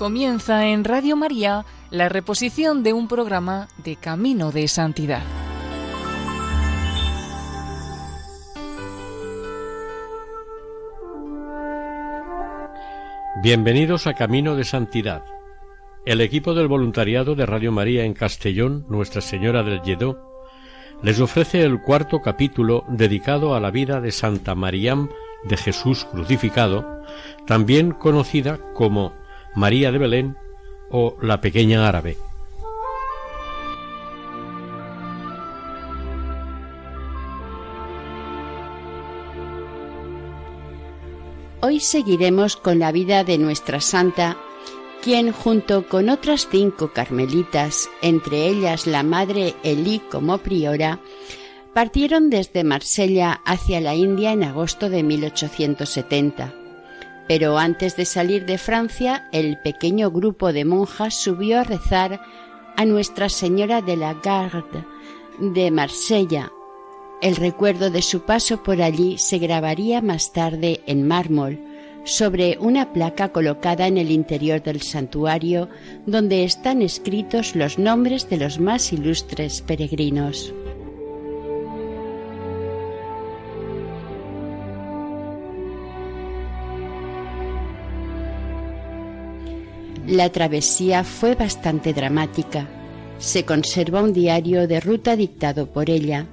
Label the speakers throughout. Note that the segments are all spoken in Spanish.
Speaker 1: Comienza en Radio María la reposición de un programa de Camino de Santidad.
Speaker 2: Bienvenidos a Camino de Santidad. El equipo del voluntariado de Radio María en Castellón, Nuestra Señora del Lledó, les ofrece el cuarto capítulo dedicado a la vida de Santa Maríam de Jesús crucificado, también conocida como María de Belén o la pequeña árabe.
Speaker 3: Hoy seguiremos con la vida de nuestra santa, quien junto con otras cinco carmelitas, entre ellas la madre Elí como priora, partieron desde Marsella hacia la India en agosto de 1870. Pero antes de salir de Francia, el pequeño grupo de monjas subió a rezar a Nuestra Señora de la Garde de Marsella. El recuerdo de su paso por allí se grabaría más tarde en mármol sobre una placa colocada en el interior del santuario donde están escritos los nombres de los más ilustres peregrinos. La travesía fue bastante dramática. Se conserva un diario de ruta dictado por ella.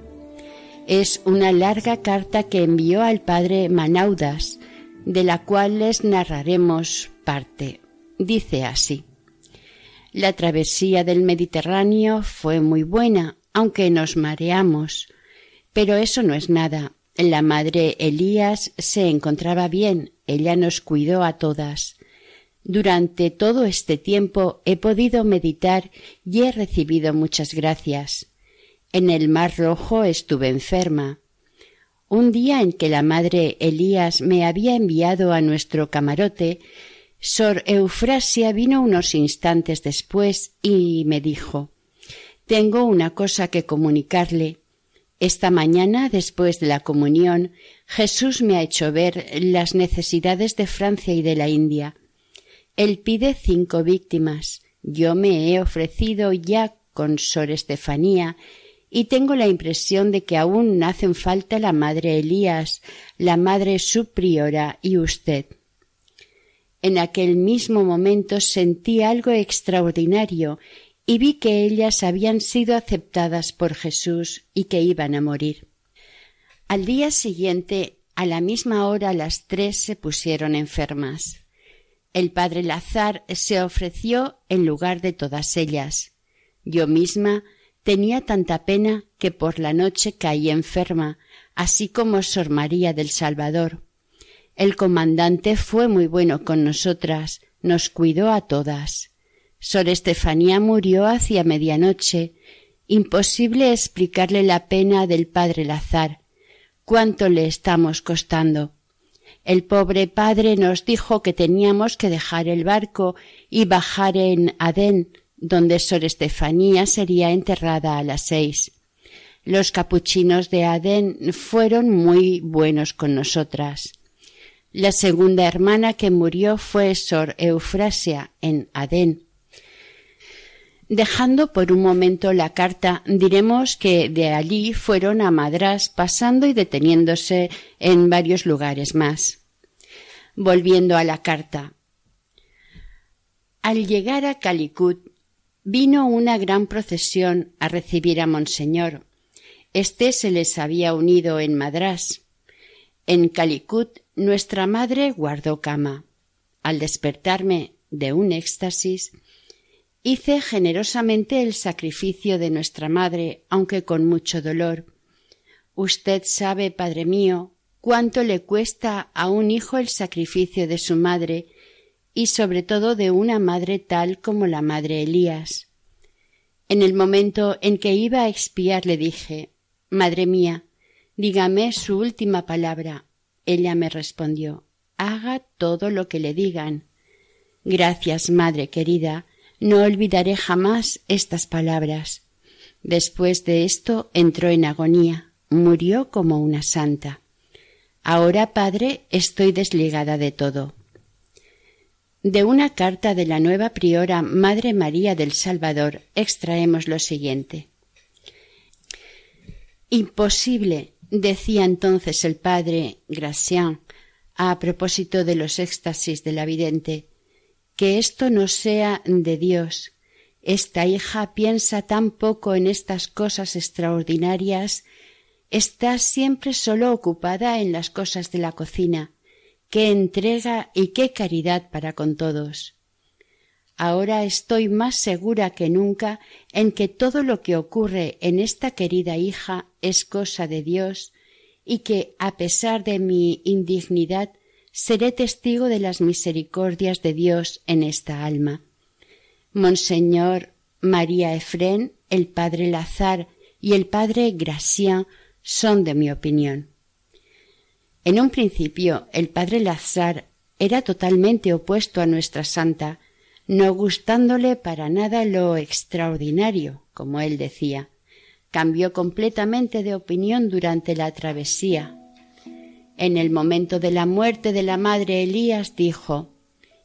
Speaker 3: Es una larga carta que envió al padre Manaudas, de la cual les narraremos parte. Dice así. La travesía del Mediterráneo fue muy buena, aunque nos mareamos. Pero eso no es nada. La madre Elías se encontraba bien, ella nos cuidó a todas. Durante todo este tiempo he podido meditar y he recibido muchas gracias. En el Mar Rojo estuve enferma. Un día en que la madre Elías me había enviado a nuestro camarote, Sor Eufrasia vino unos instantes después y me dijo Tengo una cosa que comunicarle. Esta mañana, después de la comunión, Jesús me ha hecho ver las necesidades de Francia y de la India. Él pide cinco víctimas. Yo me he ofrecido ya con Sor Estefanía y tengo la impresión de que aún hacen falta la madre Elías, la madre subpriora y usted. En aquel mismo momento sentí algo extraordinario y vi que ellas habían sido aceptadas por Jesús y que iban a morir. Al día siguiente, a la misma hora, las tres se pusieron enfermas. El padre Lazar se ofreció en lugar de todas ellas. Yo misma tenía tanta pena que por la noche caí enferma, así como Sor María del Salvador. El comandante fue muy bueno con nosotras, nos cuidó a todas. Sor Estefanía murió hacia medianoche. Imposible explicarle la pena del padre Lazar. Cuánto le estamos costando. El pobre padre nos dijo que teníamos que dejar el barco y bajar en Adén, donde Sor Estefanía sería enterrada a las seis. Los capuchinos de Adén fueron muy buenos con nosotras. La segunda hermana que murió fue Sor Eufrasia en Adén. Dejando por un momento la carta, diremos que de allí fueron a Madrás pasando y deteniéndose en varios lugares más. Volviendo a la carta. Al llegar a Calicut, vino una gran procesión a recibir a Monseñor. Este se les había unido en Madrás. En Calicut nuestra madre guardó cama. Al despertarme de un éxtasis, Hice generosamente el sacrificio de nuestra madre, aunque con mucho dolor. Usted sabe, Padre mío, cuánto le cuesta a un hijo el sacrificio de su madre, y sobre todo de una madre tal como la madre Elías. En el momento en que iba a expiar le dije Madre mía, dígame su última palabra. Ella me respondió Haga todo lo que le digan. Gracias, madre querida, no olvidaré jamás estas palabras. Después de esto entró en agonía, murió como una santa. Ahora, padre, estoy desligada de todo. De una carta de la nueva priora Madre María del Salvador extraemos lo siguiente. Imposible, decía entonces el padre Gracian a propósito de los éxtasis de la vidente, que esto no sea de Dios. Esta hija piensa tan poco en estas cosas extraordinarias, está siempre solo ocupada en las cosas de la cocina, qué entrega y qué caridad para con todos. Ahora estoy más segura que nunca en que todo lo que ocurre en esta querida hija es cosa de Dios y que, a pesar de mi indignidad, seré testigo de las misericordias de Dios en esta alma. Monseñor María Efrén, el padre Lazar y el padre Gracián son de mi opinión. En un principio el padre Lazar era totalmente opuesto a nuestra santa, no gustándole para nada lo extraordinario, como él decía. Cambió completamente de opinión durante la travesía. En el momento de la muerte de la madre Elías dijo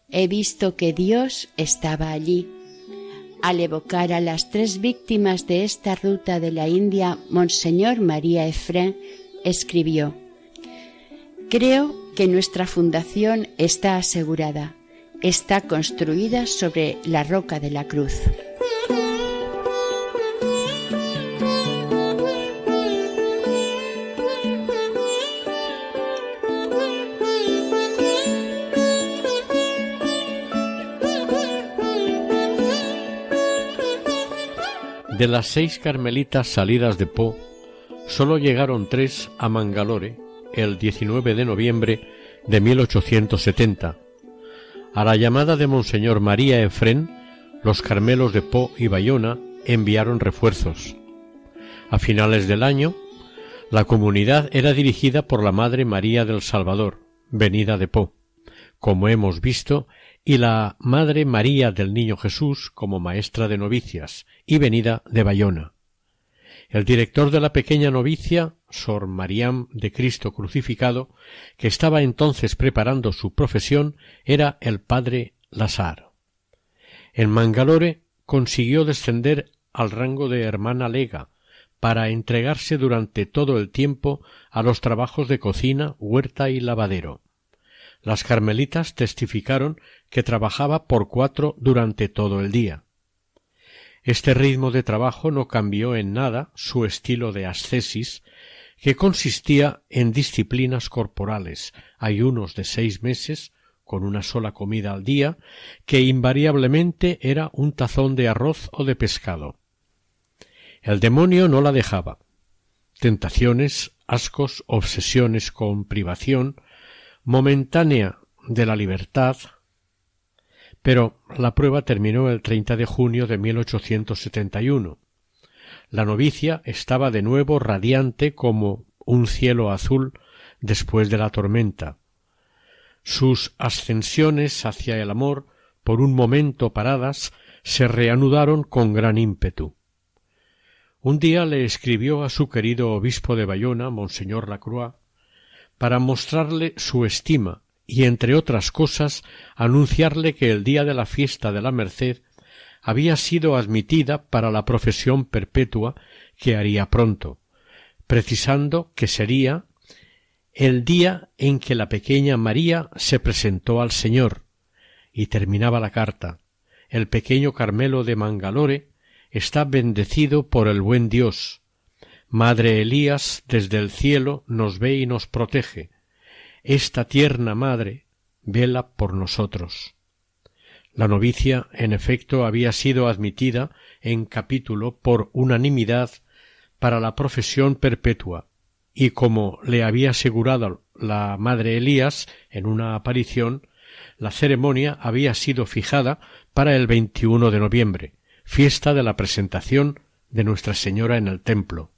Speaker 3: He visto que Dios estaba allí. Al evocar a las tres víctimas de esta ruta de la India, Monseñor María Efrén escribió Creo que nuestra fundación está asegurada, está construida sobre la roca de la cruz.
Speaker 2: De las seis carmelitas salidas de Po, sólo llegaron tres a Mangalore el 19 de noviembre de 1870. A la llamada de Monseñor María Efrén, los Carmelos de Po y Bayona enviaron refuerzos. A finales del año, la comunidad era dirigida por la Madre María del Salvador, venida de Po, como hemos visto, y la Madre María del Niño Jesús como maestra de novicias y venida de Bayona. El director de la pequeña novicia, Sor Mariam de Cristo crucificado, que estaba entonces preparando su profesión, era el padre Lazar. En Mangalore consiguió descender al rango de hermana lega, para entregarse durante todo el tiempo a los trabajos de cocina, huerta y lavadero. Las carmelitas testificaron que trabajaba por cuatro durante todo el día. Este ritmo de trabajo no cambió en nada su estilo de ascesis, que consistía en disciplinas corporales, ayunos de seis meses, con una sola comida al día, que invariablemente era un tazón de arroz o de pescado. El demonio no la dejaba. Tentaciones, ascos, obsesiones con privación, momentánea de la libertad, pero la prueba terminó el 30 de junio de 1871. La novicia estaba de nuevo radiante como un cielo azul después de la tormenta. Sus ascensiones hacia el amor, por un momento paradas, se reanudaron con gran ímpetu. Un día le escribió a su querido obispo de Bayona, Monseñor Lacroix, para mostrarle su estima y entre otras cosas anunciarle que el día de la fiesta de la Merced había sido admitida para la profesión perpetua que haría pronto, precisando que sería el día en que la pequeña María se presentó al Señor, y terminaba la carta. El pequeño Carmelo de Mangalore está bendecido por el buen Dios. Madre Elías desde el cielo nos ve y nos protege esta tierna madre vela por nosotros. La novicia, en efecto, había sido admitida en capítulo por unanimidad para la profesión perpetua, y como le había asegurado la madre Elías en una aparición, la ceremonia había sido fijada para el 21 de noviembre, fiesta de la presentación de Nuestra Señora en el templo.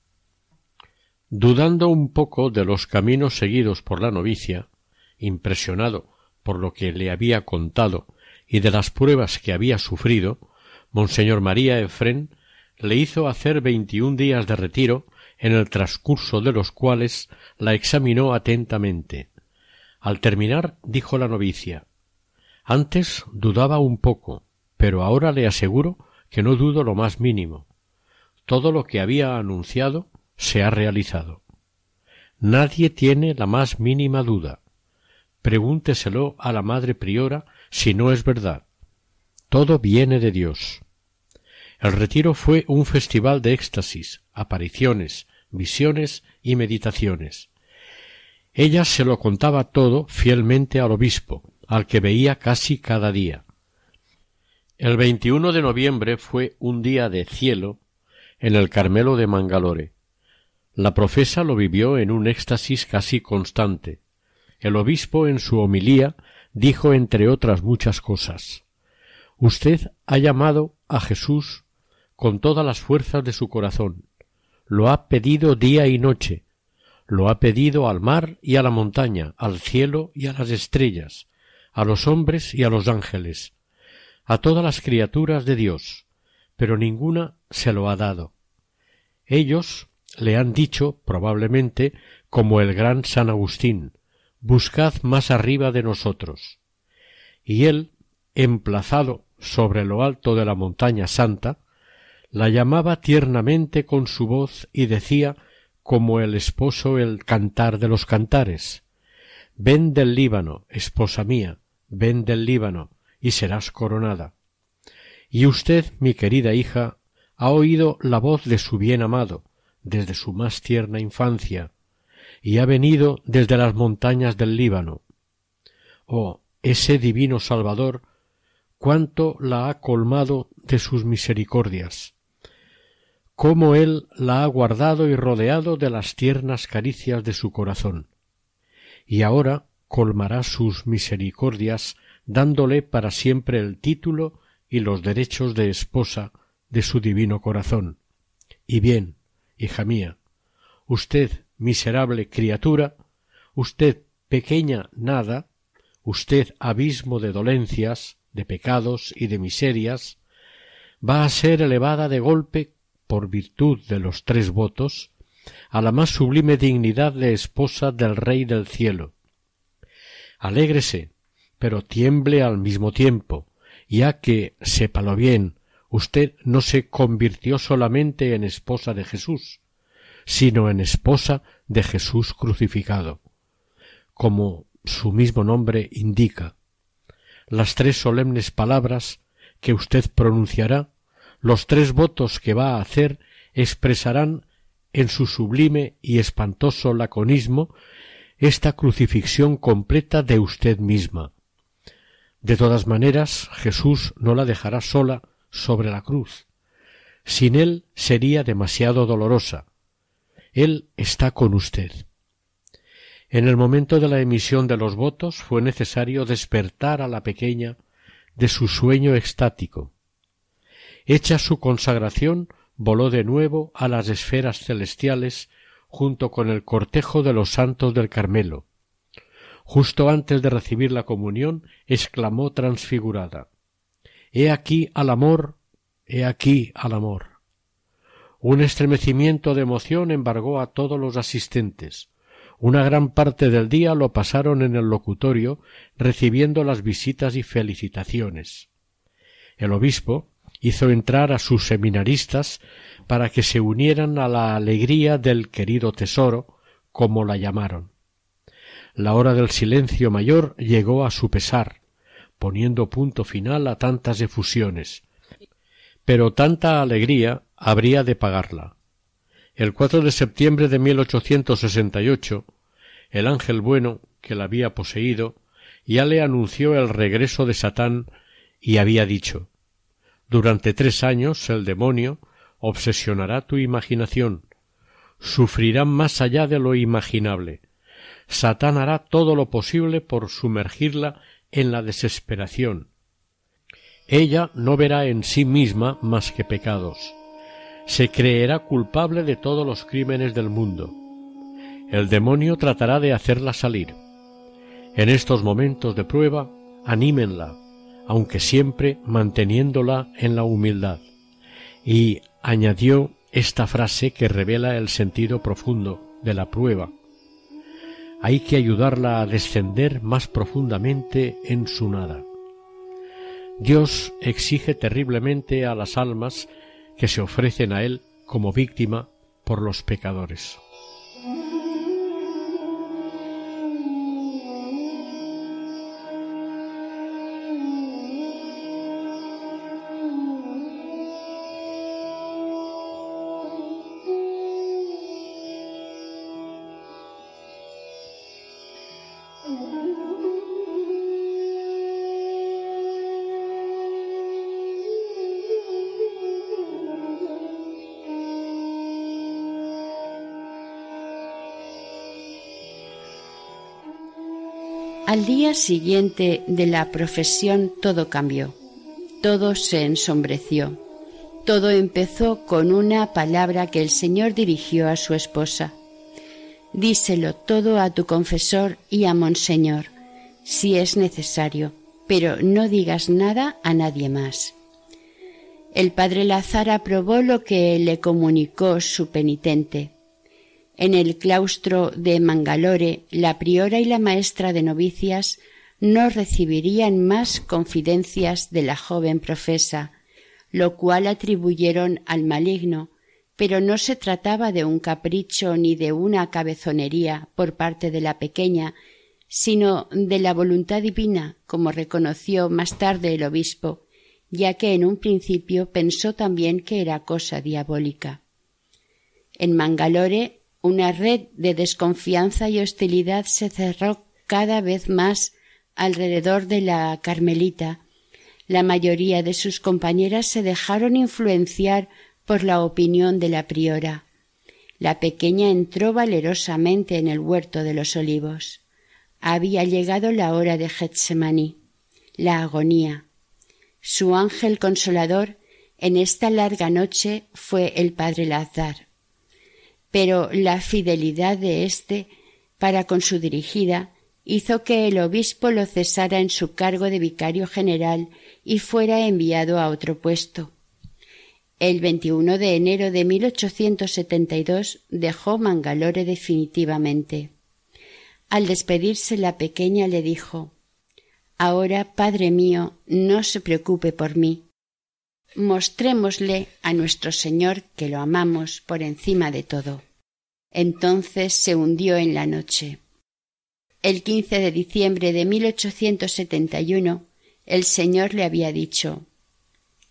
Speaker 2: Dudando un poco de los caminos seguidos por la novicia, impresionado por lo que le había contado y de las pruebas que había sufrido, Monseñor María Efrén le hizo hacer veintiún días de retiro, en el transcurso de los cuales la examinó atentamente. Al terminar, dijo la novicia Antes dudaba un poco, pero ahora le aseguro que no dudo lo más mínimo. Todo lo que había anunciado se ha realizado. Nadie tiene la más mínima duda. Pregúnteselo a la madre priora si no es verdad. Todo viene de Dios. El retiro fue un festival de éxtasis, apariciones, visiones y meditaciones. Ella se lo contaba todo fielmente al obispo, al que veía casi cada día. El 21 de noviembre fue un día de cielo en el Carmelo de Mangalore. La profesa lo vivió en un éxtasis casi constante. El obispo en su homilía dijo entre otras muchas cosas Usted ha llamado a Jesús con todas las fuerzas de su corazón. Lo ha pedido día y noche. Lo ha pedido al mar y a la montaña, al cielo y a las estrellas, a los hombres y a los ángeles, a todas las criaturas de Dios, pero ninguna se lo ha dado. Ellos le han dicho, probablemente, como el gran San Agustín, buscad más arriba de nosotros. Y él, emplazado sobre lo alto de la montaña santa, la llamaba tiernamente con su voz y decía como el esposo el cantar de los cantares Ven del Líbano, esposa mía, ven del Líbano, y serás coronada. Y usted, mi querida hija, ha oído la voz de su bien amado, desde su más tierna infancia, y ha venido desde las montañas del Líbano. Oh, ese divino Salvador, cuánto la ha colmado de sus misericordias, cómo él la ha guardado y rodeado de las tiernas caricias de su corazón. Y ahora colmará sus misericordias dándole para siempre el título y los derechos de esposa de su divino corazón. Y bien, hija mía, usted, miserable criatura, usted, pequeña nada, usted, abismo de dolencias, de pecados y de miserias, va a ser elevada de golpe, por virtud de los tres votos, a la más sublime dignidad de esposa del Rey del cielo. Alégrese, pero tiemble al mismo tiempo, ya que, sépalo bien, usted no se convirtió solamente en esposa de Jesús, sino en esposa de Jesús crucificado, como su mismo nombre indica. Las tres solemnes palabras que usted pronunciará, los tres votos que va a hacer, expresarán en su sublime y espantoso laconismo esta crucifixión completa de usted misma. De todas maneras, Jesús no la dejará sola sobre la cruz. Sin él sería demasiado dolorosa. Él está con usted. En el momento de la emisión de los votos fue necesario despertar a la pequeña de su sueño extático. Hecha su consagración, voló de nuevo a las esferas celestiales junto con el cortejo de los santos del Carmelo. Justo antes de recibir la comunión, exclamó transfigurada He aquí al amor, he aquí al amor. Un estremecimiento de emoción embargó a todos los asistentes. Una gran parte del día lo pasaron en el locutorio recibiendo las visitas y felicitaciones. El obispo hizo entrar a sus seminaristas para que se unieran a la alegría del querido tesoro, como la llamaron. La hora del silencio mayor llegó a su pesar, poniendo punto final a tantas efusiones. Pero tanta alegría habría de pagarla. El 4 de septiembre de 1868, el ángel bueno que la había poseído ya le anunció el regreso de Satán y había dicho Durante tres años el demonio obsesionará tu imaginación, sufrirá más allá de lo imaginable. Satán hará todo lo posible por sumergirla en la desesperación. Ella no verá en sí misma más que pecados. Se creerá culpable de todos los crímenes del mundo. El demonio tratará de hacerla salir. En estos momentos de prueba, anímenla, aunque siempre manteniéndola en la humildad. Y añadió esta frase que revela el sentido profundo de la prueba. Hay que ayudarla a descender más profundamente en su nada. Dios exige terriblemente a las almas que se ofrecen a Él como víctima por los pecadores.
Speaker 3: Al día siguiente de la profesión todo cambió, todo se ensombreció, todo empezó con una palabra que el Señor dirigió a su esposa. Díselo todo a tu confesor y a Monseñor, si es necesario, pero no digas nada a nadie más. El padre Lazar aprobó lo que le comunicó su penitente en el claustro de Mangalore, la priora y la maestra de novicias no recibirían más confidencias de la joven profesa, lo cual atribuyeron al maligno, pero no se trataba de un capricho ni de una cabezonería por parte de la pequeña, sino de la voluntad divina, como reconoció más tarde el obispo, ya que en un principio pensó también que era cosa diabólica. En Mangalore una red de desconfianza y hostilidad se cerró cada vez más alrededor de la Carmelita. La mayoría de sus compañeras se dejaron influenciar por la opinión de la priora. La pequeña entró valerosamente en el huerto de los olivos. Había llegado la hora de Getsemaní, la agonía. Su ángel consolador en esta larga noche fue el padre Lazar pero la fidelidad de éste para con su dirigida hizo que el obispo lo cesara en su cargo de vicario general y fuera enviado a otro puesto. El 21 de enero de 1872 dejó Mangalore definitivamente. Al despedirse la pequeña le dijo Ahora, Padre mío, no se preocupe por mí. Mostrémosle a nuestro Señor que lo amamos por encima de todo. Entonces se hundió en la noche. El 15 de diciembre de 1871 el Señor le había dicho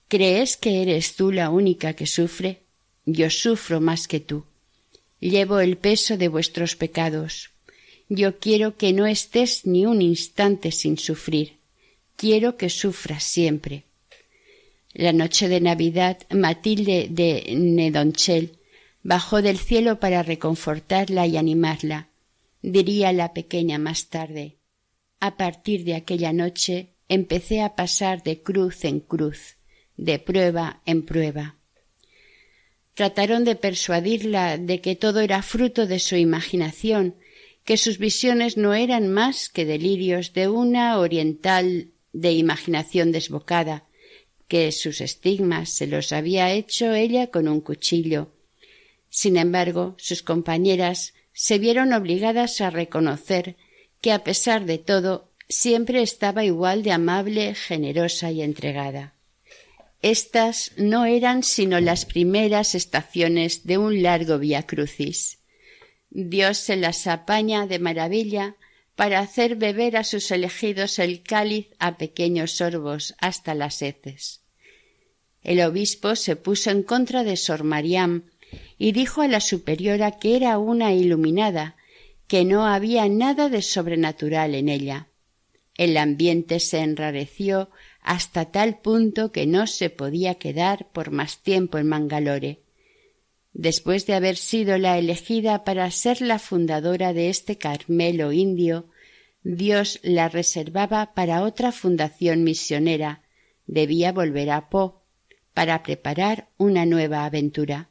Speaker 3: ¿Crees que eres tú la única que sufre? Yo sufro más que tú. Llevo el peso de vuestros pecados. Yo quiero que no estés ni un instante sin sufrir. Quiero que sufras siempre. La noche de Navidad, Matilde de Nedonchel bajó del cielo para reconfortarla y animarla. Diría la pequeña más tarde. A partir de aquella noche empecé a pasar de cruz en cruz, de prueba en prueba. Trataron de persuadirla de que todo era fruto de su imaginación, que sus visiones no eran más que delirios de una oriental de imaginación desbocada, que sus estigmas se los había hecho ella con un cuchillo, sin embargo, sus compañeras se vieron obligadas a reconocer que, a pesar de todo, siempre estaba igual de amable, generosa y entregada. Estas no eran sino las primeras estaciones de un largo vía crucis. Dios se las apaña de maravilla para hacer beber a sus elegidos el cáliz a pequeños sorbos hasta las heces. El obispo se puso en contra de Sor Mariam y dijo a la superiora que era una iluminada, que no había nada de sobrenatural en ella. El ambiente se enrareció hasta tal punto que no se podía quedar por más tiempo en Mangalore. Después de haber sido la elegida para ser la fundadora de este Carmelo indio, Dios la reservaba para otra fundación misionera. Debía volver a Po para preparar una nueva aventura.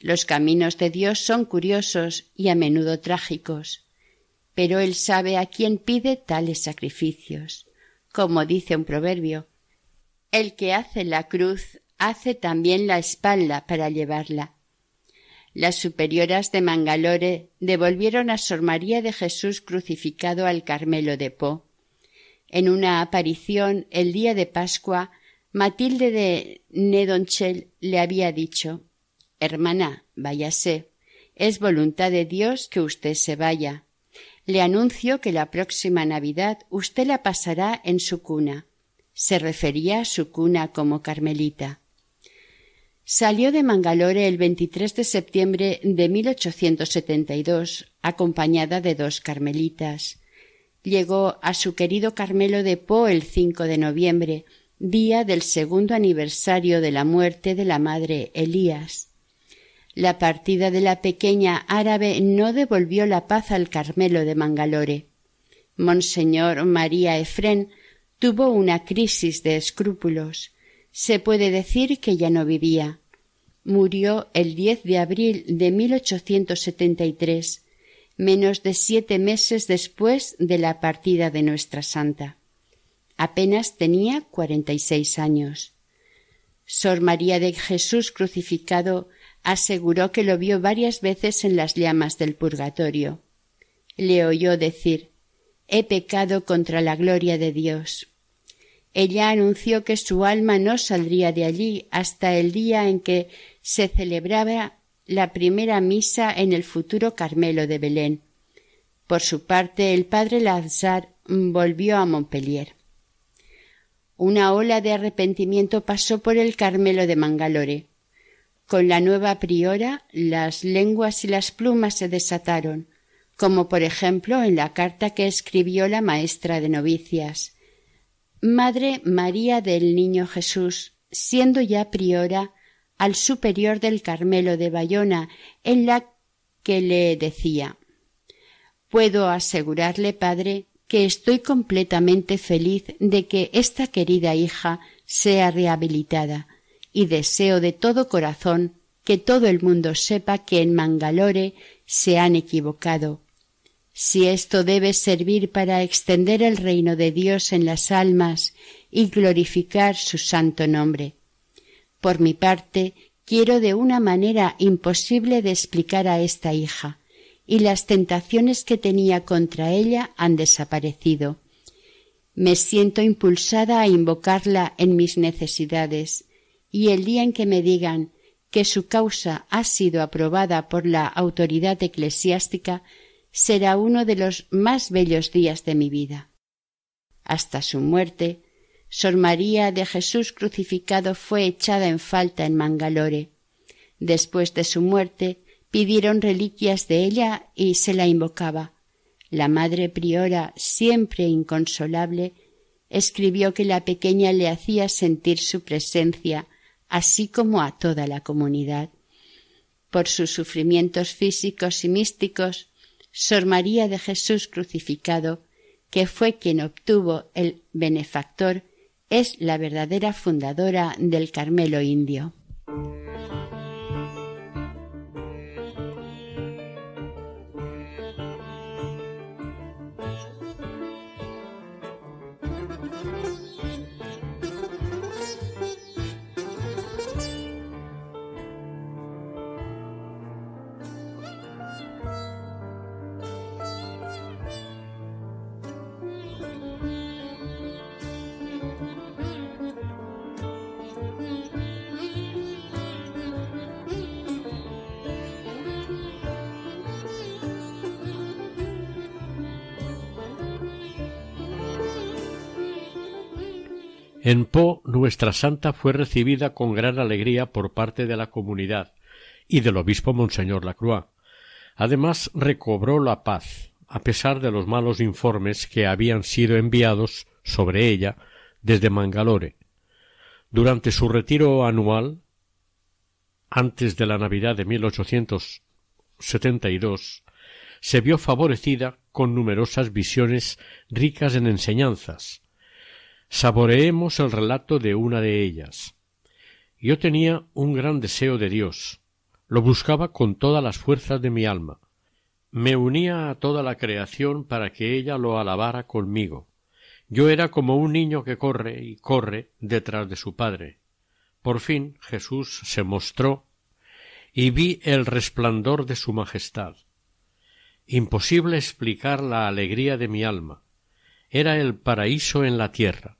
Speaker 3: Los caminos de Dios son curiosos y a menudo trágicos, pero Él sabe a quién pide tales sacrificios. Como dice un proverbio, el que hace la cruz hace también la espalda para llevarla. Las superioras de Mangalore devolvieron a Sor María de Jesús crucificado al Carmelo de Po. En una aparición el día de Pascua, Matilde de Nedonchel le había dicho Hermana, váyase. Es voluntad de Dios que usted se vaya. Le anuncio que la próxima Navidad usted la pasará en su cuna. Se refería a su cuna como Carmelita. Salió de Mangalore el 23 de septiembre de 1872, acompañada de dos carmelitas. Llegó a su querido Carmelo de Po el 5 de noviembre, día del segundo aniversario de la muerte de la madre Elías. La partida de la pequeña árabe no devolvió la paz al Carmelo de Mangalore. Monseñor María Efrén tuvo una crisis de escrúpulos. Se puede decir que ya no vivía. Murió el 10 de abril de 1873, menos de siete meses después de la partida de nuestra santa. Apenas tenía cuarenta y seis años. Sor María de Jesús crucificado aseguró que lo vio varias veces en las llamas del purgatorio. Le oyó decir He pecado contra la gloria de Dios. Ella anunció que su alma no saldría de allí hasta el día en que se celebraba la primera misa en el futuro Carmelo de Belén. Por su parte, el padre Lazar volvió a Montpellier. Una ola de arrepentimiento pasó por el Carmelo de Mangalore. Con la nueva priora las lenguas y las plumas se desataron, como por ejemplo en la carta que escribió la maestra de novicias. Madre María del Niño Jesús, siendo ya priora, al superior del Carmelo de Bayona, en la que le decía Puedo asegurarle, padre, que estoy completamente feliz de que esta querida hija sea rehabilitada, y deseo de todo corazón que todo el mundo sepa que en Mangalore se han equivocado. Si esto debe servir para extender el reino de Dios en las almas y glorificar su santo nombre. Por mi parte, quiero de una manera imposible de explicar a esta hija, y las tentaciones que tenía contra ella han desaparecido. Me siento impulsada a invocarla en mis necesidades, y el día en que me digan que su causa ha sido aprobada por la autoridad eclesiástica será uno de los más bellos días de mi vida. Hasta su muerte, Sor María de Jesús crucificado fue echada en falta en Mangalore. Después de su muerte, pidieron reliquias de ella y se la invocaba. La madre priora, siempre inconsolable, escribió que la pequeña le hacía sentir su presencia así como a toda la comunidad. Por sus sufrimientos físicos y místicos, Sor María de Jesús crucificado, que fue quien obtuvo el benefactor, es la verdadera fundadora del Carmelo indio.
Speaker 2: En Po nuestra santa fue recibida con gran alegría por parte de la comunidad y del obispo Monseñor Lacroix. Además recobró la paz, a pesar de los malos informes que habían sido enviados sobre ella desde Mangalore. Durante su retiro anual, antes de la Navidad de 1872, se vio favorecida con numerosas visiones ricas en enseñanzas, Saboreemos el relato de una de ellas. Yo tenía un gran deseo de Dios, lo buscaba con todas las fuerzas de mi alma. Me unía a toda la creación para que ella lo alabara conmigo. Yo era como un niño que corre y corre detrás de su padre. Por fin Jesús se mostró y vi el resplandor de su majestad. Imposible explicar la alegría de mi alma era el paraíso en la tierra.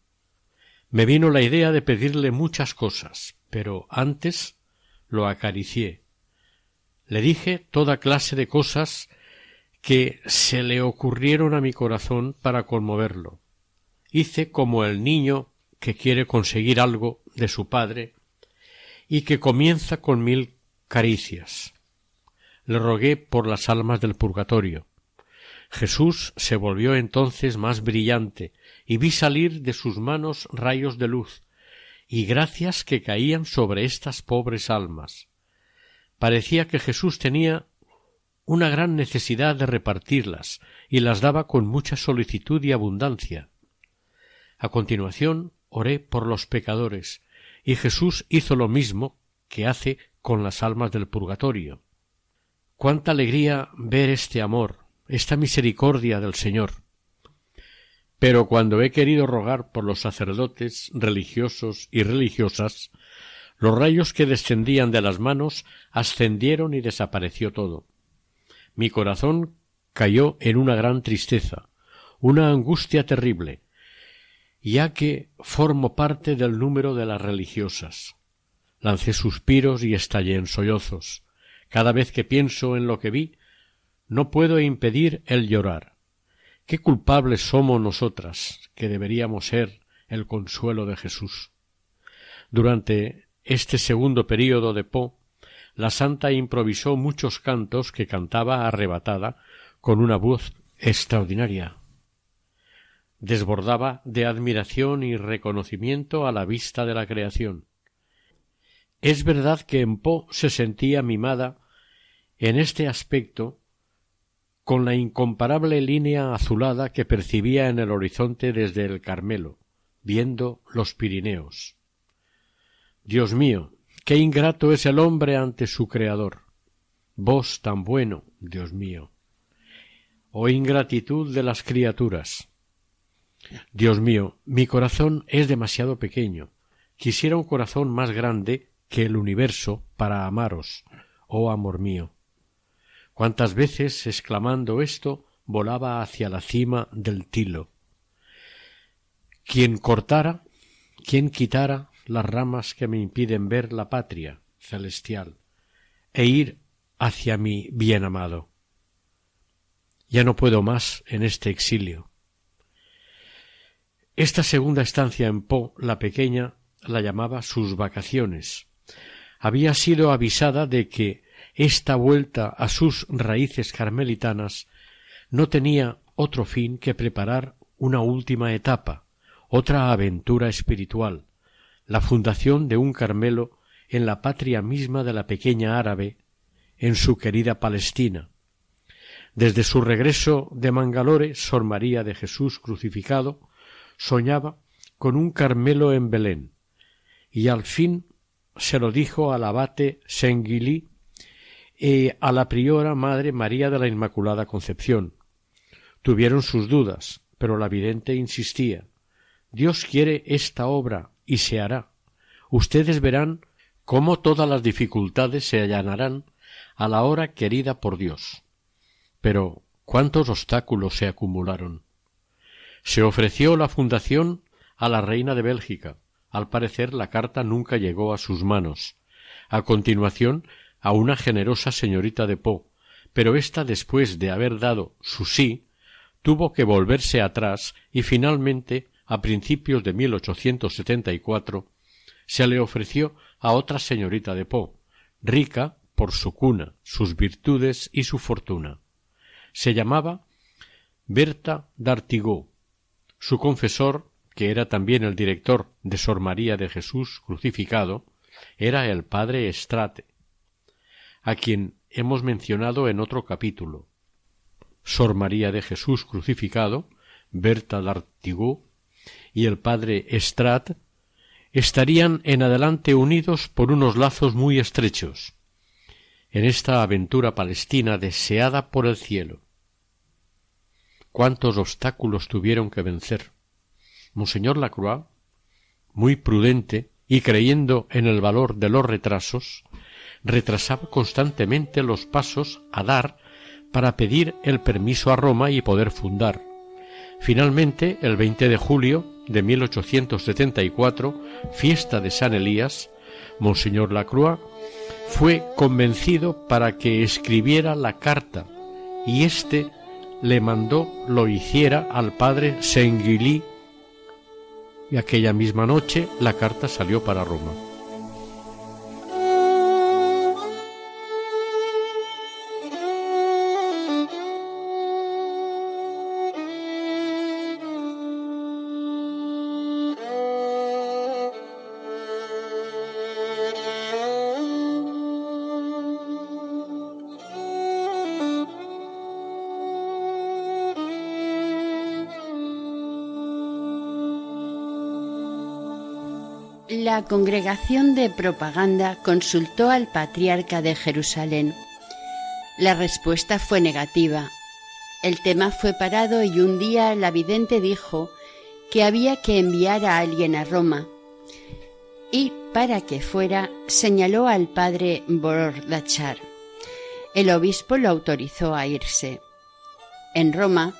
Speaker 2: Me vino la idea de pedirle muchas cosas, pero antes lo acaricié. Le dije toda clase de cosas que se le ocurrieron a mi corazón para conmoverlo. Hice como el niño que quiere conseguir algo de su padre y que comienza con mil caricias. Le rogué por las almas del purgatorio. Jesús se volvió entonces más brillante y vi salir de sus manos rayos de luz y gracias que caían sobre estas pobres almas. Parecía que Jesús tenía una gran necesidad de repartirlas y las daba con mucha solicitud y abundancia. A continuación oré por los pecadores, y Jesús hizo lo mismo que hace con las almas del purgatorio. Cuánta alegría ver este amor, esta misericordia del Señor. Pero cuando he querido rogar por los sacerdotes religiosos y religiosas, los rayos que descendían de las manos ascendieron y desapareció todo. Mi corazón cayó en una gran tristeza, una angustia terrible, ya que formo parte del número de las religiosas. Lancé suspiros y estallé en sollozos. Cada vez que pienso en lo que vi, no puedo impedir el llorar. Qué culpables somos nosotras, que deberíamos ser el consuelo de Jesús. Durante este segundo período de Po, la santa improvisó muchos cantos que cantaba arrebatada con una voz extraordinaria desbordaba de admiración y reconocimiento a la vista de la creación. Es verdad que en Po se sentía mimada en este aspecto con la incomparable línea azulada que percibía en el horizonte desde el Carmelo, viendo los Pirineos. Dios mío, qué ingrato es el hombre ante su Creador. Vos tan bueno, Dios mío. Oh ingratitud de las criaturas. Dios mío, mi corazón es demasiado pequeño. Quisiera un corazón más grande que el universo para amaros, oh amor mío. Cuántas veces, exclamando esto, volaba hacia la cima del tilo. Quien cortara, quien quitara las ramas que me impiden ver la patria celestial e ir hacia mi bien amado. Ya no puedo más en este exilio. Esta segunda estancia en Po, la pequeña, la llamaba sus vacaciones. Había sido avisada de que esta vuelta a sus raíces carmelitanas no tenía otro fin que preparar una última etapa, otra aventura espiritual, la fundación de un Carmelo en la patria misma de la pequeña árabe, en su querida Palestina. Desde su regreso de Mangalore, Sor María de Jesús crucificado, soñaba con un Carmelo en Belén, y al fin se lo dijo al abate Senguilí a la priora Madre María de la Inmaculada Concepción. Tuvieron sus dudas, pero la vidente insistía. Dios quiere esta obra y se hará. Ustedes verán cómo todas las dificultades se allanarán a la hora querida por Dios. Pero cuántos obstáculos se acumularon. Se ofreció la fundación a la reina de Bélgica. Al parecer la carta nunca llegó a sus manos. A continuación a una generosa señorita de Po, pero ésta después de haber dado su sí, tuvo que volverse atrás y finalmente, a principios de 1874, se le ofreció a otra señorita de Po, rica por su cuna, sus virtudes y su fortuna. Se llamaba Berta d'Artigot su confesor, que era también el director de Sor María de Jesús crucificado, era el padre Estrate, a quien hemos mencionado en otro capítulo. Sor María de Jesús crucificado, Berta d'Artigó y el padre Estrat estarían en adelante unidos por unos lazos muy estrechos en esta aventura palestina deseada por el cielo cuántos obstáculos tuvieron que vencer. Monseñor Lacroix, muy prudente y creyendo en el valor de los retrasos, retrasaba constantemente los pasos a dar para pedir el permiso a Roma y poder fundar. Finalmente, el 20 de julio de 1874, fiesta de San Elías, Monseñor Lacroix fue convencido para que escribiera la carta y éste le mandó lo hiciera al padre Senguilí y aquella misma noche la carta salió para Roma.
Speaker 3: La congregación de propaganda consultó al patriarca de Jerusalén. La respuesta fue negativa. El tema fue parado y un día la vidente dijo que había que enviar a alguien a Roma. Y para que fuera, señaló al padre Bordachar. El obispo lo autorizó a irse. En Roma,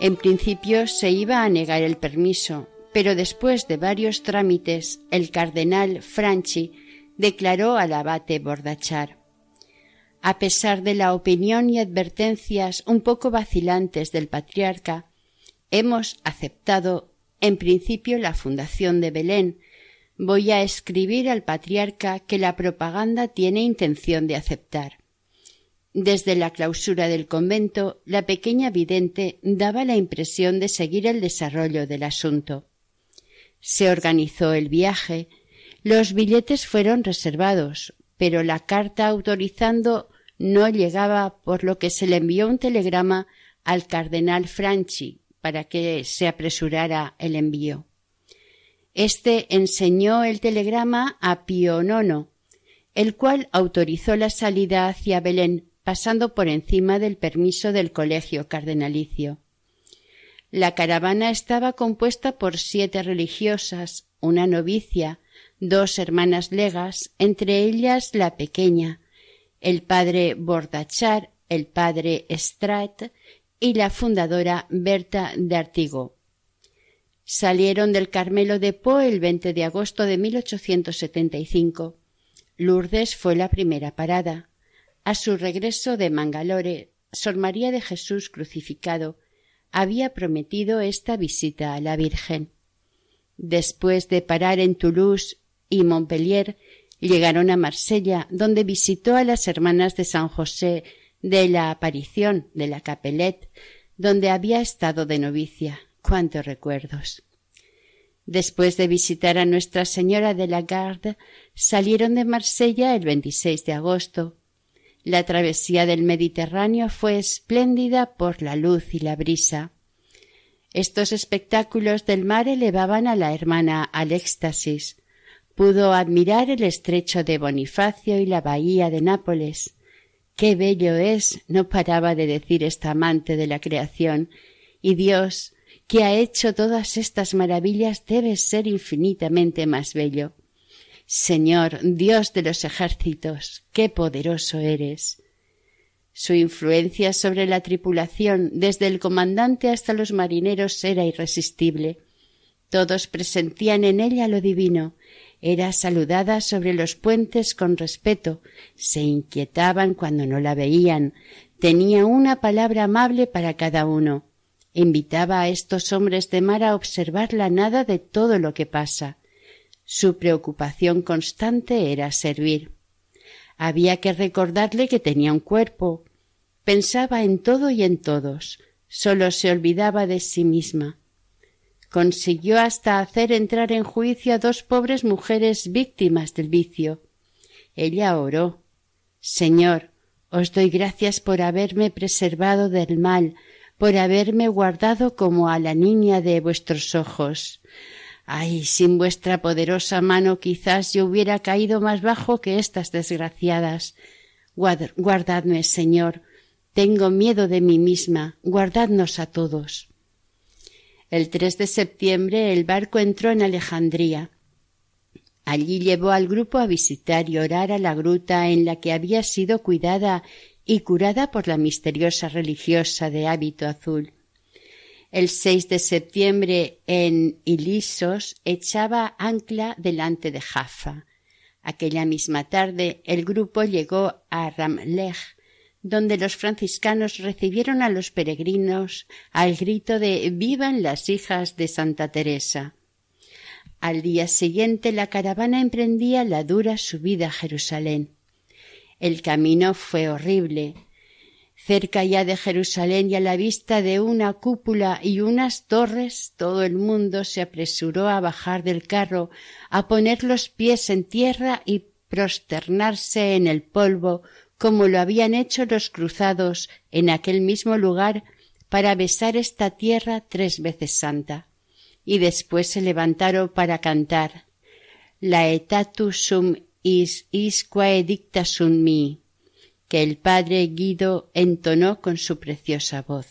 Speaker 3: en principio se iba a negar el permiso, pero después de varios trámites el cardenal Franchi declaró al abate Bordachar a pesar de la opinión y advertencias un poco vacilantes del patriarca, hemos aceptado en principio la fundación de Belén. Voy a escribir al patriarca que la propaganda tiene intención de aceptar. Desde la clausura del convento, la pequeña vidente daba la impresión de seguir el desarrollo del asunto. Se organizó el viaje, los billetes fueron reservados, pero la carta autorizando no llegaba, por lo que se le envió un telegrama al cardenal Franchi para que se apresurara el envío. Este enseñó el telegrama a Pío IX, el cual autorizó la salida hacia Belén, pasando por encima del permiso del colegio cardenalicio. La caravana estaba compuesta por siete religiosas, una novicia, dos hermanas legas, entre ellas la pequeña, el padre Bordachar, el padre Strat y la fundadora Berta de Artigo. Salieron del Carmelo de Po el 20 de agosto de 1875. Lourdes fue la primera parada. A su regreso de Mangalore, Sor María de Jesús crucificado había prometido esta visita a la Virgen. Después de parar en Toulouse y Montpellier, llegaron a Marsella, donde visitó a las hermanas de San José de la Aparición de la Capelette, donde había estado de novicia. ¡Cuántos recuerdos! Después de visitar a Nuestra Señora de la Garde, salieron de Marsella el 26 de agosto, la travesía del Mediterráneo fue espléndida por la luz y la brisa. Estos espectáculos del mar elevaban a la hermana al éxtasis. Pudo admirar el estrecho de Bonifacio y la bahía de Nápoles. Qué bello es, no paraba de decir esta amante de la creación, y Dios, que ha hecho todas estas maravillas, debe ser infinitamente más bello. Señor, Dios de los ejércitos, qué poderoso eres. Su influencia sobre la tripulación, desde el comandante hasta los marineros, era irresistible. Todos presentían en ella lo divino. Era saludada sobre los puentes con respeto, se inquietaban cuando no la veían, tenía una palabra amable para cada uno. Invitaba a estos hombres de mar a observar la nada de todo lo que pasa. Su preocupación constante era servir. Había que recordarle que tenía un cuerpo. Pensaba en todo y en todos. Sólo se olvidaba de sí misma. Consiguió hasta hacer entrar en juicio a dos pobres mujeres víctimas del vicio. Ella oró. Señor, os doy gracias por haberme preservado del mal, por haberme guardado como a la niña de vuestros ojos. Ay, sin vuestra poderosa mano quizás yo hubiera caído más bajo que estas desgraciadas. Guardadme, Señor. Tengo miedo de mí misma. Guardadnos a todos. El 3 de septiembre el barco entró en Alejandría. Allí llevó al grupo a visitar y orar a la gruta en la que había sido cuidada y curada por la misteriosa religiosa de hábito azul. El 6 de septiembre en Ilisos echaba ancla delante de Jaffa. Aquella misma tarde el grupo llegó a Ramlech, donde los franciscanos recibieron a los peregrinos al grito de Vivan las hijas de Santa Teresa. Al día siguiente la caravana emprendía la dura subida a Jerusalén. El camino fue horrible. Cerca ya de Jerusalén y a la vista de una cúpula y unas torres, todo el mundo se apresuró a bajar del carro, a poner los pies en tierra y prosternarse en el polvo, como lo habían hecho los cruzados en aquel mismo lugar para besar esta tierra tres veces santa. Y después se levantaron para cantar La etatus sum is isquae dicta sum mi que el padre Guido entonó con su preciosa voz.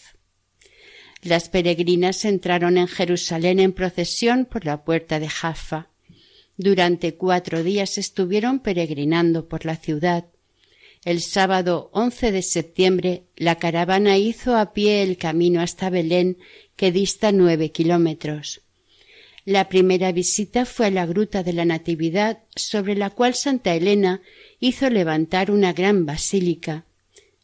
Speaker 3: Las peregrinas entraron en Jerusalén en procesión por la puerta de Jaffa. Durante cuatro días estuvieron peregrinando por la ciudad. El sábado once de septiembre la caravana hizo a pie el camino hasta Belén, que dista nueve kilómetros. La primera visita fue a la gruta de la Natividad, sobre la cual Santa Elena hizo levantar una gran basílica.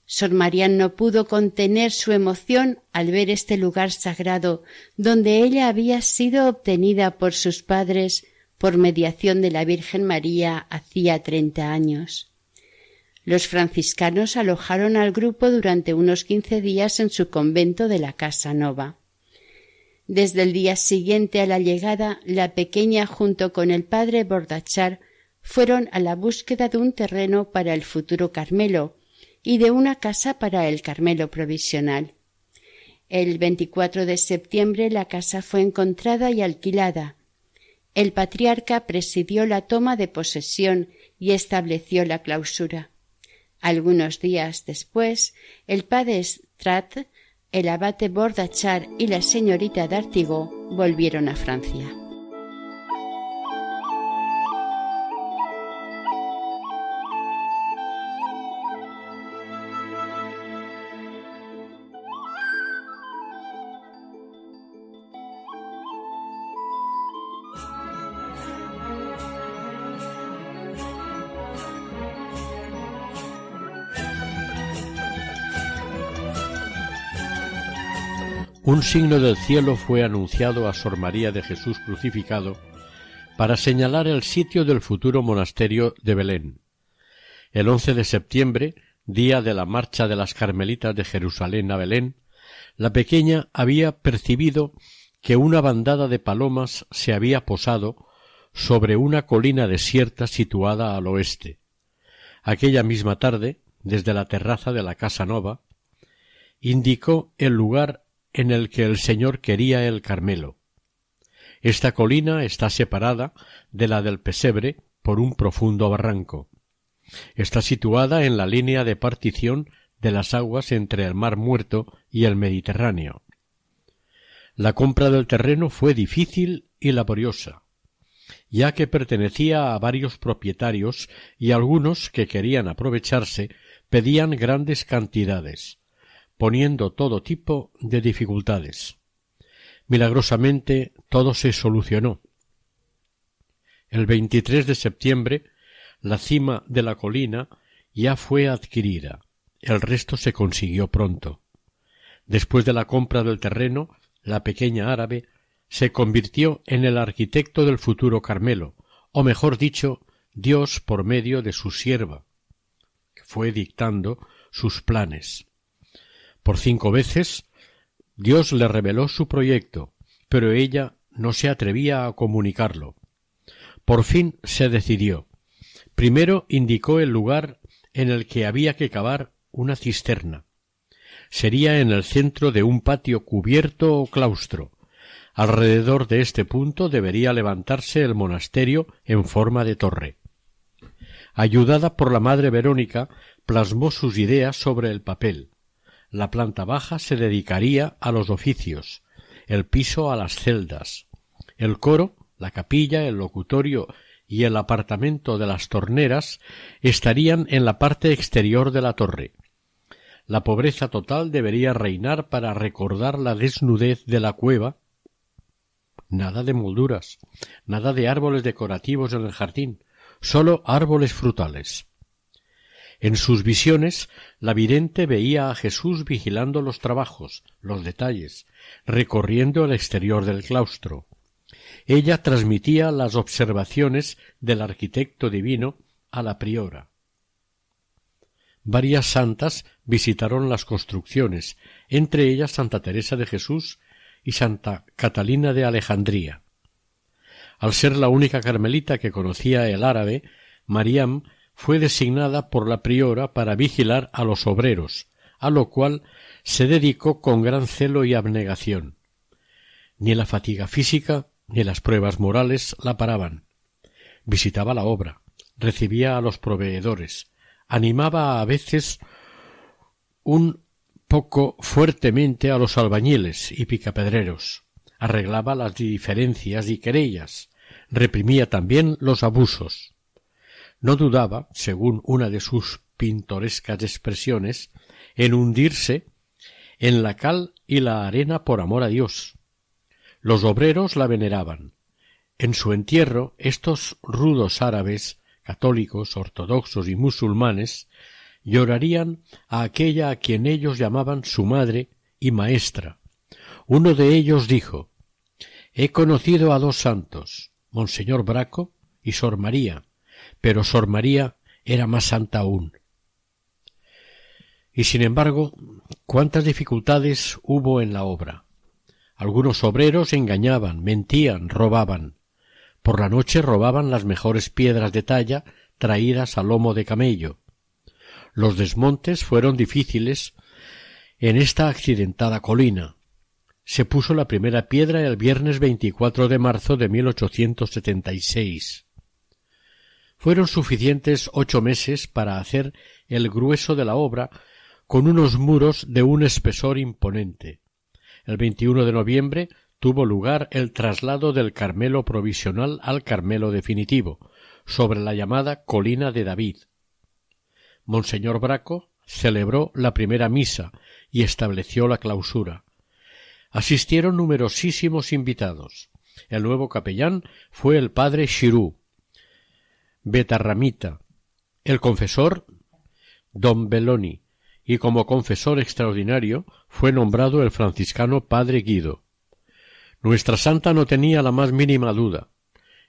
Speaker 3: Sor Marián no pudo contener su emoción al ver este lugar sagrado donde ella había sido obtenida por sus padres por mediación de la Virgen María hacía treinta años. Los franciscanos alojaron al grupo durante unos quince días en su convento de la Casa Nova. Desde el día siguiente a la llegada, la pequeña junto con el padre Bordachar fueron a la búsqueda de un terreno para el futuro Carmelo y de una casa para el Carmelo provisional. El 24 de septiembre la casa fue encontrada y alquilada. El patriarca presidió la toma de posesión y estableció la clausura. Algunos días después, el padre Strat, el abate Bordachar y la señorita d'Artigot volvieron a Francia.
Speaker 2: Un signo del cielo fue anunciado a Sor María de Jesús crucificado para señalar el sitio del futuro monasterio de Belén. El once de septiembre, día de la marcha de las Carmelitas de Jerusalén a Belén, la pequeña había percibido que una bandada de palomas se había posado sobre una colina desierta situada al oeste. Aquella misma tarde, desde la terraza de la Casa Nova, indicó el lugar en el que el Señor quería el Carmelo. Esta colina está separada de la del pesebre por un profundo barranco. Está situada en la línea de partición de las aguas entre el Mar Muerto y el Mediterráneo. La compra del terreno fue difícil y laboriosa, ya que pertenecía a varios propietarios y algunos que querían aprovecharse pedían grandes cantidades, poniendo todo tipo de dificultades. Milagrosamente todo se solucionó. El 23 de septiembre la cima de la colina ya fue adquirida. El resto se consiguió pronto. Después de la compra del terreno, la pequeña árabe se convirtió en el arquitecto del futuro Carmelo, o mejor dicho, Dios por medio de su sierva, que fue dictando sus planes. Por cinco veces Dios le reveló su proyecto, pero ella no se atrevía a comunicarlo. Por fin se decidió. Primero indicó el lugar en el que había que cavar una cisterna. Sería en el centro de un patio cubierto o claustro. Alrededor de este punto debería levantarse el monasterio en forma de torre. Ayudada por la madre Verónica, plasmó sus ideas sobre el papel. La planta baja se dedicaría a los oficios, el piso a las celdas, el coro, la capilla, el locutorio y el apartamento de las torneras estarían en la parte exterior de la torre. la pobreza total debería reinar para recordar la desnudez de la cueva. Nada de molduras, nada de árboles decorativos en el jardín, sólo árboles frutales. En sus visiones, la vidente veía a Jesús vigilando los trabajos, los detalles, recorriendo el exterior del claustro. Ella transmitía las observaciones del arquitecto divino a la priora. Varias santas visitaron las construcciones, entre ellas Santa Teresa de Jesús y Santa Catalina de Alejandría. Al ser la única carmelita que conocía el árabe, Mariam fue designada por la priora para vigilar a los obreros, a lo cual se dedicó con gran celo y abnegación. Ni la fatiga física ni las pruebas morales la paraban. Visitaba la obra, recibía a los proveedores, animaba a veces un poco fuertemente a los albañiles y picapedreros, arreglaba las diferencias y querellas, reprimía también los abusos. No dudaba, según una de sus pintorescas expresiones, en hundirse en la cal y la arena por amor a Dios. Los obreros la veneraban. En su entierro, estos rudos árabes, católicos, ortodoxos y musulmanes, llorarían a aquella a quien ellos llamaban su madre y maestra. Uno de ellos dijo He conocido a dos santos, Monseñor Braco y Sor María, pero Sor María era más santa aún. Y sin embargo, cuántas dificultades hubo en la obra. Algunos obreros engañaban, mentían, robaban. Por la noche robaban las mejores piedras de talla traídas a lomo de camello. Los desmontes fueron difíciles en esta accidentada colina, se puso la primera piedra el viernes 24 de marzo de 1876. Fueron suficientes ocho meses para hacer el grueso de la obra con unos muros de un espesor imponente. El 21 de noviembre tuvo lugar el traslado del Carmelo provisional al Carmelo definitivo, sobre la llamada Colina de David. Monseñor Braco celebró la primera misa y estableció la clausura. Asistieron numerosísimos invitados. El nuevo capellán fue el padre Betarramita, el confesor Don Belloni, y como confesor extraordinario fue nombrado el franciscano padre Guido. Nuestra santa no tenía la más mínima duda.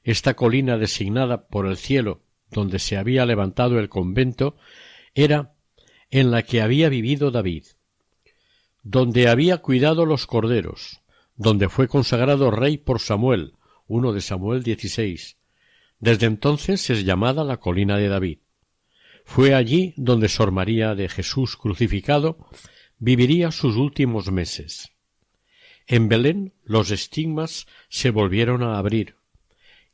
Speaker 2: Esta colina designada por el cielo donde se había levantado el convento era en la que había vivido David donde había cuidado los corderos, donde fue consagrado rey por Samuel, uno de Samuel dieciséis. Desde entonces es llamada la colina de David. Fue allí donde Sor María de Jesús crucificado viviría sus últimos meses. En Belén los estigmas se volvieron a abrir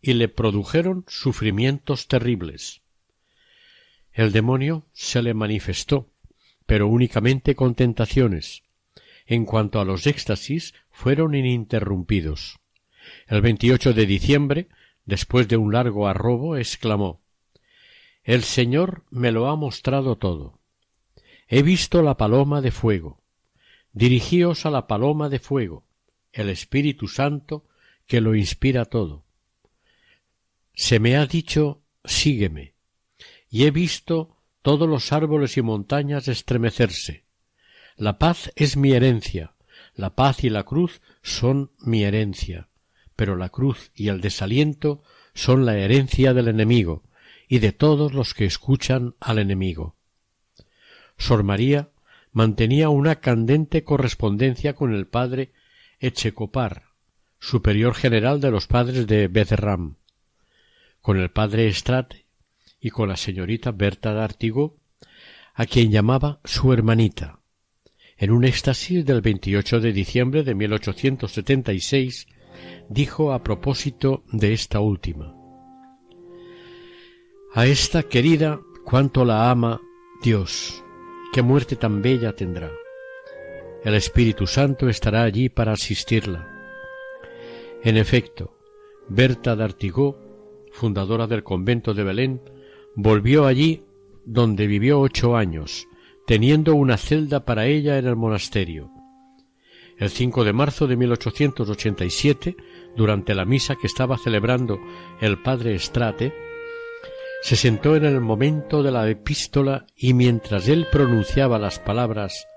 Speaker 2: y le produjeron sufrimientos terribles. El demonio se le manifestó, pero únicamente con tentaciones, en cuanto a los éxtasis, fueron ininterrumpidos. El 28 de diciembre, después de un largo arrobo, exclamó El Señor me lo ha mostrado todo. He visto la paloma de fuego. Dirigíos a la paloma de fuego, el Espíritu Santo que lo inspira todo. Se me ha dicho sígueme, y he visto todos los árboles y montañas estremecerse, la paz es mi herencia, la paz y la cruz son mi herencia, pero la cruz y el desaliento son la herencia del enemigo y de todos los que escuchan al enemigo. Sor María mantenía una candente correspondencia con el padre Echecopar, superior general de los padres de Bezerram, con el padre Estrate y con la señorita Berta d'Artigo, a quien llamaba su hermanita en un éxtasis del 28 de diciembre de 1876, dijo a propósito de esta última A esta querida cuánto la ama Dios, qué muerte tan bella tendrá. El Espíritu Santo estará allí para asistirla. En efecto, Berta d'Artigó, fundadora del convento de Belén, volvió allí donde vivió ocho años, teniendo una celda para ella en el monasterio. El 5 de marzo de 1887, durante la misa que estaba celebrando el padre Estrate, se sentó en el momento de la epístola y mientras él pronunciaba las palabras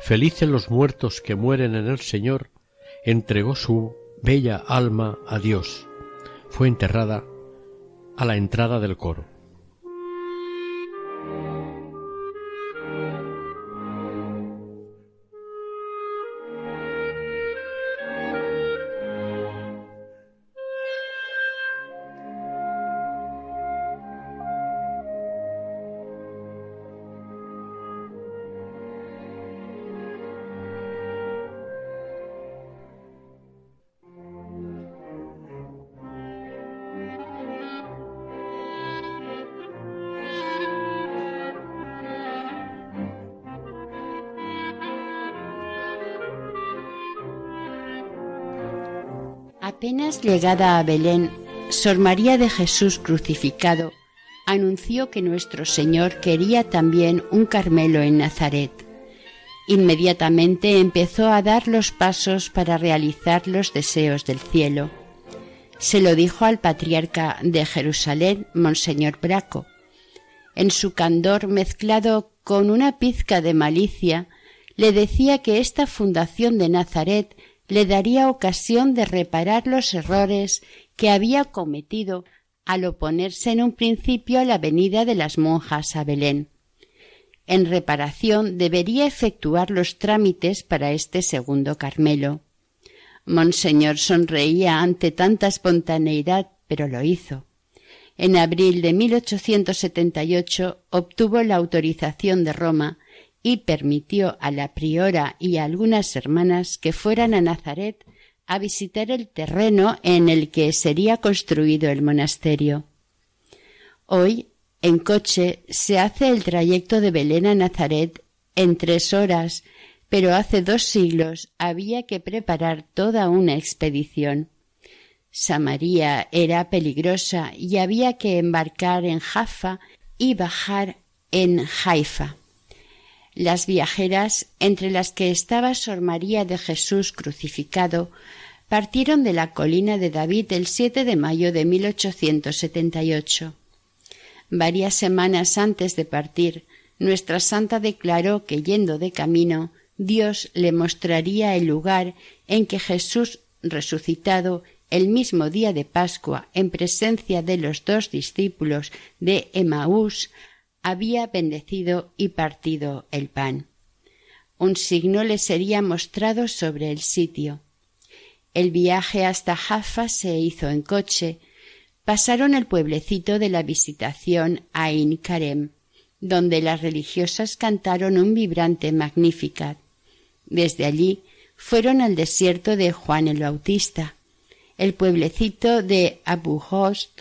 Speaker 2: Felices los muertos que mueren en el Señor, entregó su bella alma a Dios. Fue enterrada a la entrada del coro.
Speaker 3: Apenas llegada a Belén, Sor María de Jesús crucificado anunció que nuestro Señor quería también un Carmelo en Nazaret. Inmediatamente empezó a dar los pasos para realizar los deseos del cielo. Se lo dijo al patriarca de Jerusalén, Monseñor Braco. En su candor mezclado con una pizca de malicia, le decía que esta fundación de Nazaret le daría ocasión de reparar los errores que había cometido al oponerse en un principio a la venida de las monjas a Belén. En reparación debería efectuar los trámites para este segundo Carmelo. Monseñor sonreía ante tanta espontaneidad, pero lo hizo. En abril de 1878 obtuvo la autorización de Roma y permitió a la priora y a algunas hermanas que fueran a Nazaret a visitar el terreno en el que sería construido el monasterio. Hoy, en coche, se hace el trayecto de Belén a Nazaret en tres horas, pero hace dos siglos había que preparar toda una expedición. Samaria era peligrosa y había que embarcar en Jaffa y bajar en Haifa. Las viajeras, entre las que estaba Sor María de Jesús crucificado, partieron de la colina de David el 7 de mayo de 1878. Varias semanas antes de partir, nuestra santa declaró que yendo de camino, Dios le mostraría el lugar en que Jesús resucitado el mismo día de Pascua en presencia de los dos discípulos de Emaús había bendecido y partido el pan. Un signo le sería mostrado sobre el sitio. El viaje hasta Jaffa se hizo en coche. Pasaron el pueblecito de la visitación a Karem, donde las religiosas cantaron un vibrante Magnificat. Desde allí fueron al desierto de Juan el Bautista. El pueblecito de Abu Host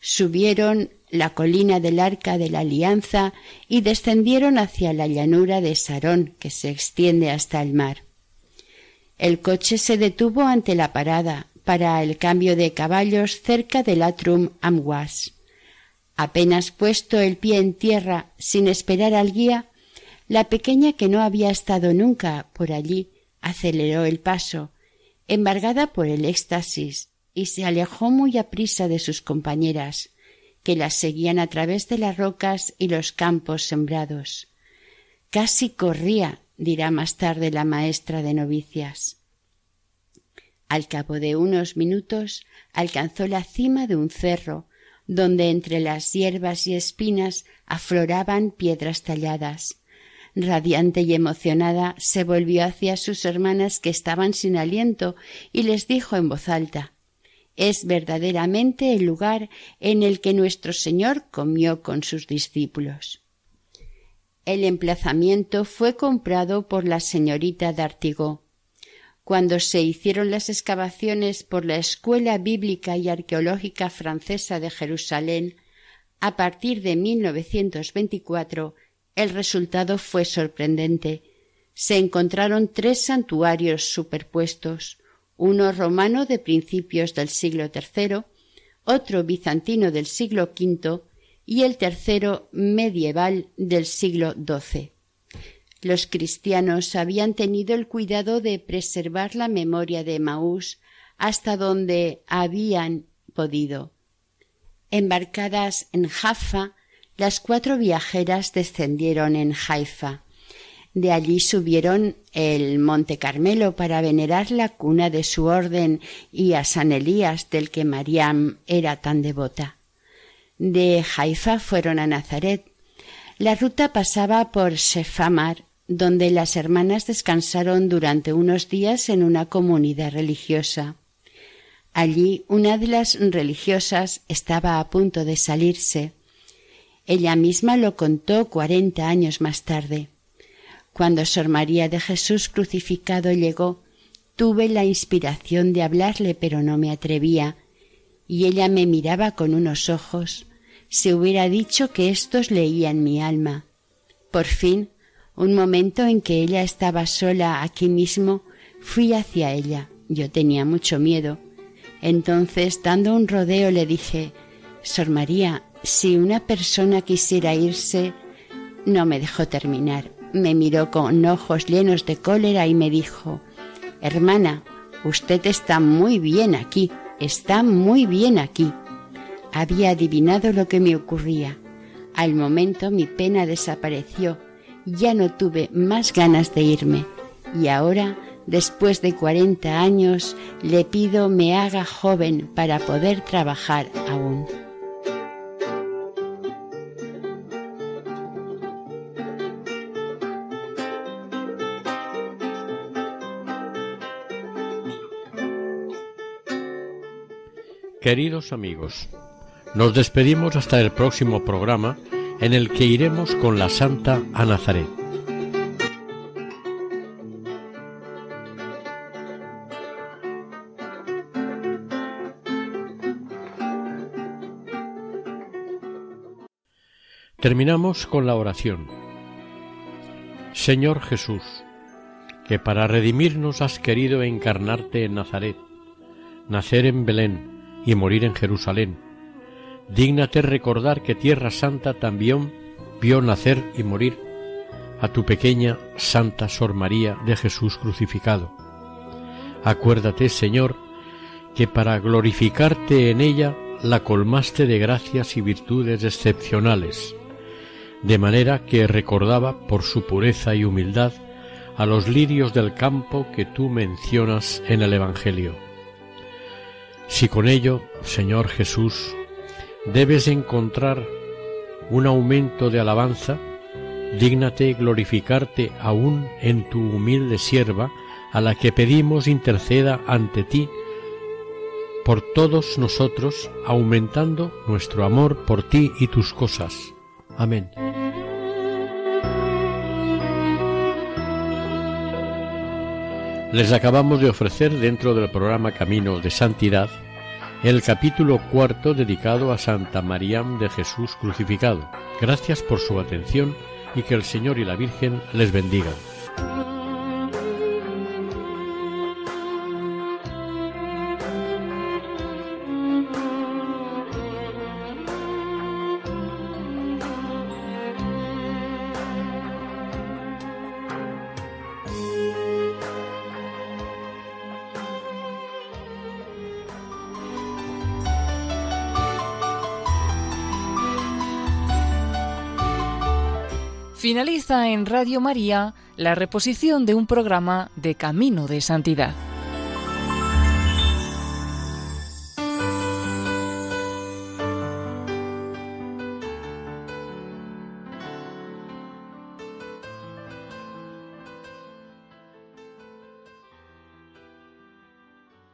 Speaker 3: subieron la colina del Arca de la Alianza y descendieron hacia la llanura de Sarón, que se extiende hasta el mar. El coche se detuvo ante la parada para el cambio de caballos cerca del Atrum Amwas. Apenas puesto el pie en tierra sin esperar al guía, la pequeña que no había estado nunca por allí aceleró el paso, embargada por el éxtasis, y se alejó muy aprisa de sus compañeras, que las seguían a través de las rocas y los campos sembrados. Casi corría, dirá más tarde la maestra de novicias. Al cabo de unos minutos alcanzó la cima de un cerro, donde entre las hierbas y espinas afloraban piedras talladas. Radiante y emocionada, se volvió hacia sus hermanas que estaban sin aliento y les dijo en voz alta es verdaderamente el lugar en el que nuestro Señor comió con sus discípulos. El emplazamiento fue comprado por la señorita d'Artigó. Cuando se hicieron las excavaciones por la Escuela Bíblica y Arqueológica Francesa de Jerusalén, a partir de 1924, el resultado fue sorprendente. Se encontraron tres santuarios superpuestos, uno romano de principios del siglo III, otro bizantino del siglo V y el tercero medieval del siglo XII. Los cristianos habían tenido el cuidado de preservar la memoria de Maús hasta donde habían podido. Embarcadas en Jaffa, las cuatro viajeras descendieron en Haifa. De allí subieron el Monte Carmelo para venerar la cuna de su orden y a San Elías del que Mariam era tan devota. De Haifa fueron a Nazaret. La ruta pasaba por Sefamar, donde las hermanas descansaron durante unos días en una comunidad religiosa. Allí una de las religiosas estaba a punto de salirse. Ella misma lo contó cuarenta años más tarde. Cuando Sor María de Jesús crucificado llegó, tuve la inspiración de hablarle, pero no me atrevía, y ella me miraba con unos ojos. Se hubiera dicho que éstos leían mi alma. Por fin, un momento en que ella estaba sola aquí mismo, fui hacia ella. Yo tenía mucho miedo. Entonces, dando un rodeo, le dije Sor María, si una persona quisiera irse. No me dejó terminar. Me miró con ojos llenos de cólera y me dijo Hermana, usted está muy bien aquí, está muy bien aquí. Había adivinado lo que me ocurría. Al momento mi pena desapareció ya no tuve más ganas de irme y ahora, después de cuarenta años, le pido me haga joven para poder trabajar aún.
Speaker 2: Queridos amigos, nos despedimos hasta el próximo programa en el que iremos con la Santa a Nazaret. Terminamos con la oración. Señor Jesús, que para redimirnos has querido encarnarte en Nazaret, nacer en Belén y morir en Jerusalén, dígnate recordar que Tierra Santa también vio nacer y morir a tu pequeña Santa Sor María de Jesús crucificado. Acuérdate, Señor, que para glorificarte en ella la colmaste de gracias y virtudes excepcionales, de manera que recordaba por su pureza y humildad a los lirios del campo que tú mencionas en el Evangelio. Si con ello, Señor Jesús, debes encontrar un aumento de alabanza, dígnate glorificarte aún en tu humilde sierva, a la que pedimos interceda ante ti por todos nosotros, aumentando nuestro amor por ti y tus cosas. Amén. Les acabamos de ofrecer dentro del programa Camino de Santidad el capítulo cuarto dedicado a Santa María de Jesús crucificado. Gracias por su atención y que el Señor y la Virgen les bendigan.
Speaker 1: Finaliza en Radio María la reposición de un programa de Camino de Santidad.